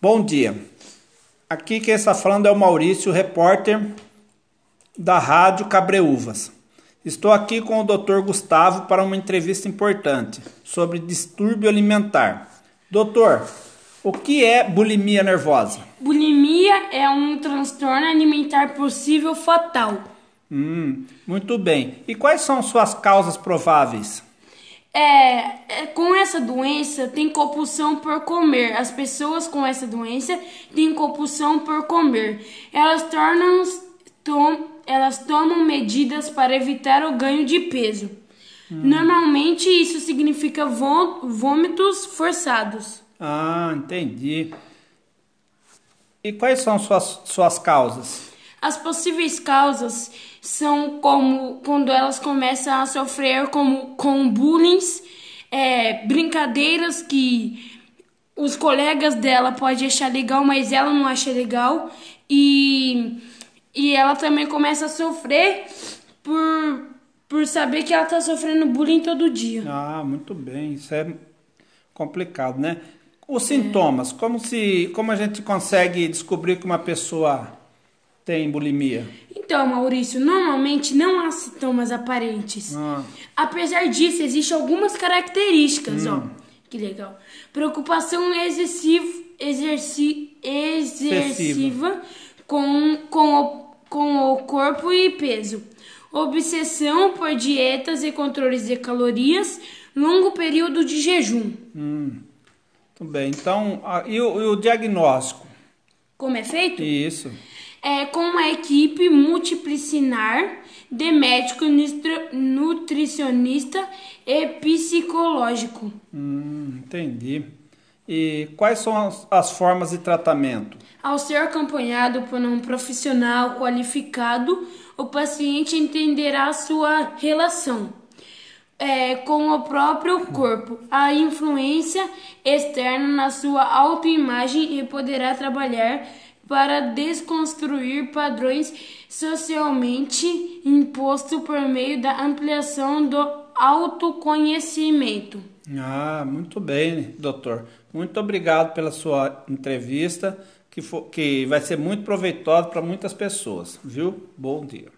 Bom dia. Aqui quem está falando é o Maurício, repórter da Rádio Cabreúvas. Estou aqui com o Dr. Gustavo para uma entrevista importante sobre distúrbio alimentar. Doutor, o que é bulimia nervosa? Bulimia é um transtorno alimentar possível fatal. Hum, muito bem. E quais são suas causas prováveis? É, é, com essa doença tem compulsão por comer. As pessoas com essa doença têm compulsão por comer. Elas tornam tom, elas tomam medidas para evitar o ganho de peso. Hum. Normalmente isso significa vômitos forçados. Ah, entendi. E quais são suas, suas causas? As possíveis causas são como quando elas começam a sofrer como, com bullying, é, brincadeiras que os colegas dela podem achar legal, mas ela não acha legal. E, e ela também começa a sofrer por, por saber que ela está sofrendo bullying todo dia. Ah, muito bem. Isso é complicado, né? Os sintomas, é. como se como a gente consegue descobrir que uma pessoa tem bulimia? Então, Maurício, normalmente não há sintomas aparentes. Ah. Apesar disso, existem algumas características, hum. ó. Que legal. Preocupação excessiva, exerci, excessiva com, com, o, com o corpo e peso. Obsessão por dietas e controles de calorias. Longo período de jejum. Hum. Muito bem. Então, e o, e o diagnóstico? Como é feito? Isso é, com uma equipe multidisciplinar de médico, nutricionista e psicológico. Hum, entendi. E quais são as, as, formas de tratamento? Ao ser acompanhado por um profissional qualificado, o paciente entenderá sua relação é, com o próprio corpo, a influência externa na sua autoimagem e poderá trabalhar para desconstruir padrões socialmente impostos por meio da ampliação do autoconhecimento. Ah, muito bem, doutor. Muito obrigado pela sua entrevista, que, for, que vai ser muito proveitosa para muitas pessoas, viu? Bom dia.